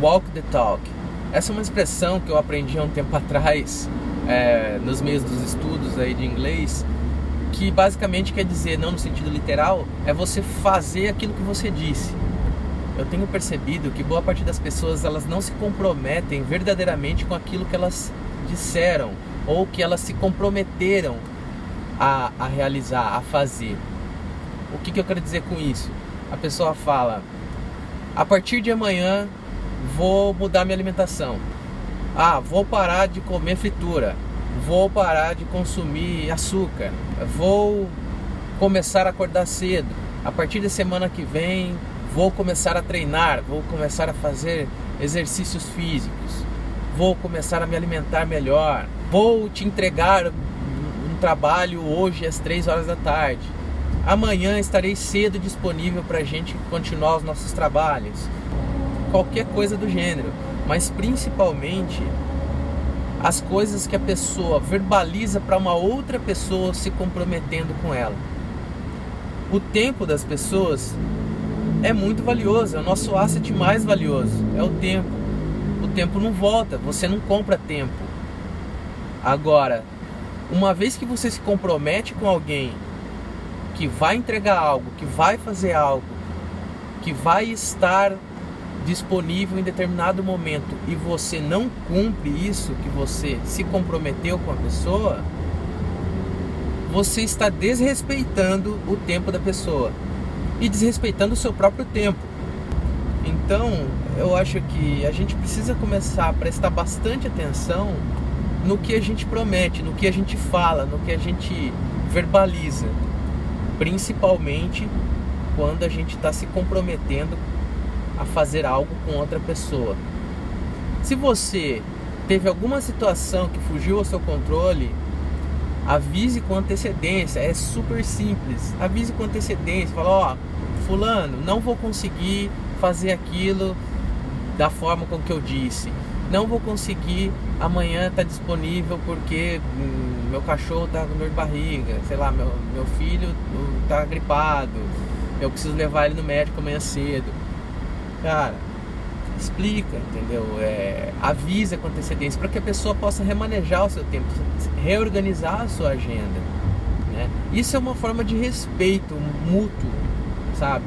walk the talk. Essa é uma expressão que eu aprendi há um tempo atrás, é, nos meios dos estudos aí de inglês, que basicamente quer dizer, não no sentido literal, é você fazer aquilo que você disse. Eu tenho percebido que boa parte das pessoas elas não se comprometem verdadeiramente com aquilo que elas disseram ou que elas se comprometeram a, a realizar, a fazer. O que, que eu quero dizer com isso? A pessoa fala: a partir de amanhã vou mudar minha alimentação. Ah, vou parar de comer fritura. Vou parar de consumir açúcar. Vou começar a acordar cedo. A partir da semana que vem vou começar a treinar, vou começar a fazer exercícios físicos. Vou começar a me alimentar melhor. Vou te entregar um trabalho hoje às 3 horas da tarde. Amanhã estarei cedo disponível para a gente continuar os nossos trabalhos qualquer coisa do gênero, mas principalmente as coisas que a pessoa verbaliza para uma outra pessoa se comprometendo com ela. O tempo das pessoas é muito valioso, é o nosso asset mais valioso, é o tempo. O tempo não volta, você não compra tempo. Agora, uma vez que você se compromete com alguém que vai entregar algo, que vai fazer algo, que vai estar disponível em determinado momento e você não cumpre isso que você se comprometeu com a pessoa, você está desrespeitando o tempo da pessoa e desrespeitando o seu próprio tempo. Então, eu acho que a gente precisa começar a prestar bastante atenção no que a gente promete, no que a gente fala, no que a gente verbaliza, principalmente quando a gente está se comprometendo a fazer algo com outra pessoa. Se você teve alguma situação que fugiu ao seu controle, avise com antecedência, é super simples. Avise com antecedência, fala, ó, fulano, não vou conseguir fazer aquilo da forma com que eu disse. Não vou conseguir amanhã estar tá disponível porque hum, meu cachorro está com dor de barriga, sei lá, meu, meu filho está gripado, eu preciso levar ele no médico amanhã cedo Cara, explica, entendeu? É, avisa com antecedência para que a pessoa possa remanejar o seu tempo, reorganizar a sua agenda. Né? Isso é uma forma de respeito mútuo, sabe?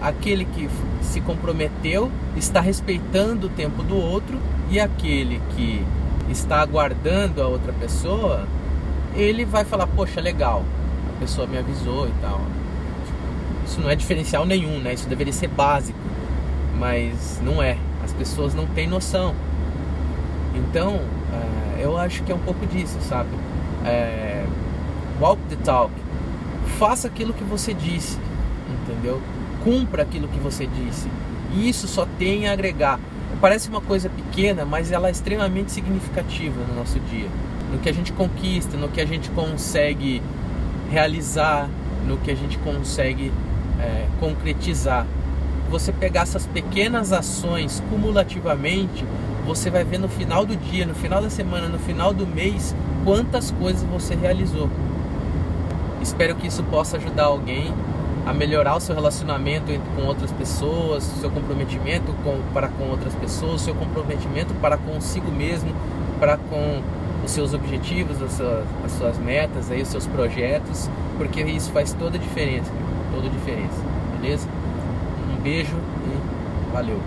aquele que se comprometeu está respeitando o tempo do outro e aquele que está aguardando a outra pessoa, ele vai falar, poxa, legal, a pessoa me avisou e tal. Isso não é diferencial nenhum, né? Isso deveria ser básico, mas não é. As pessoas não têm noção. Então, uh, eu acho que é um pouco disso, sabe? É, walk the talk. Faça aquilo que você disse, entendeu? Cumpra aquilo que você disse. E isso só tem a agregar. Parece uma coisa pequena, mas ela é extremamente significativa no nosso dia. No que a gente conquista, no que a gente consegue realizar, no que a gente consegue é, concretizar. Você pegar essas pequenas ações cumulativamente, você vai ver no final do dia, no final da semana, no final do mês, quantas coisas você realizou. Espero que isso possa ajudar alguém a melhorar o seu relacionamento com outras pessoas, seu comprometimento com, para com outras pessoas, seu comprometimento para consigo mesmo, para com os seus objetivos, as suas, as suas metas, aí, os seus projetos, porque isso faz toda a diferença toda a diferença, beleza? Um beijo e valeu!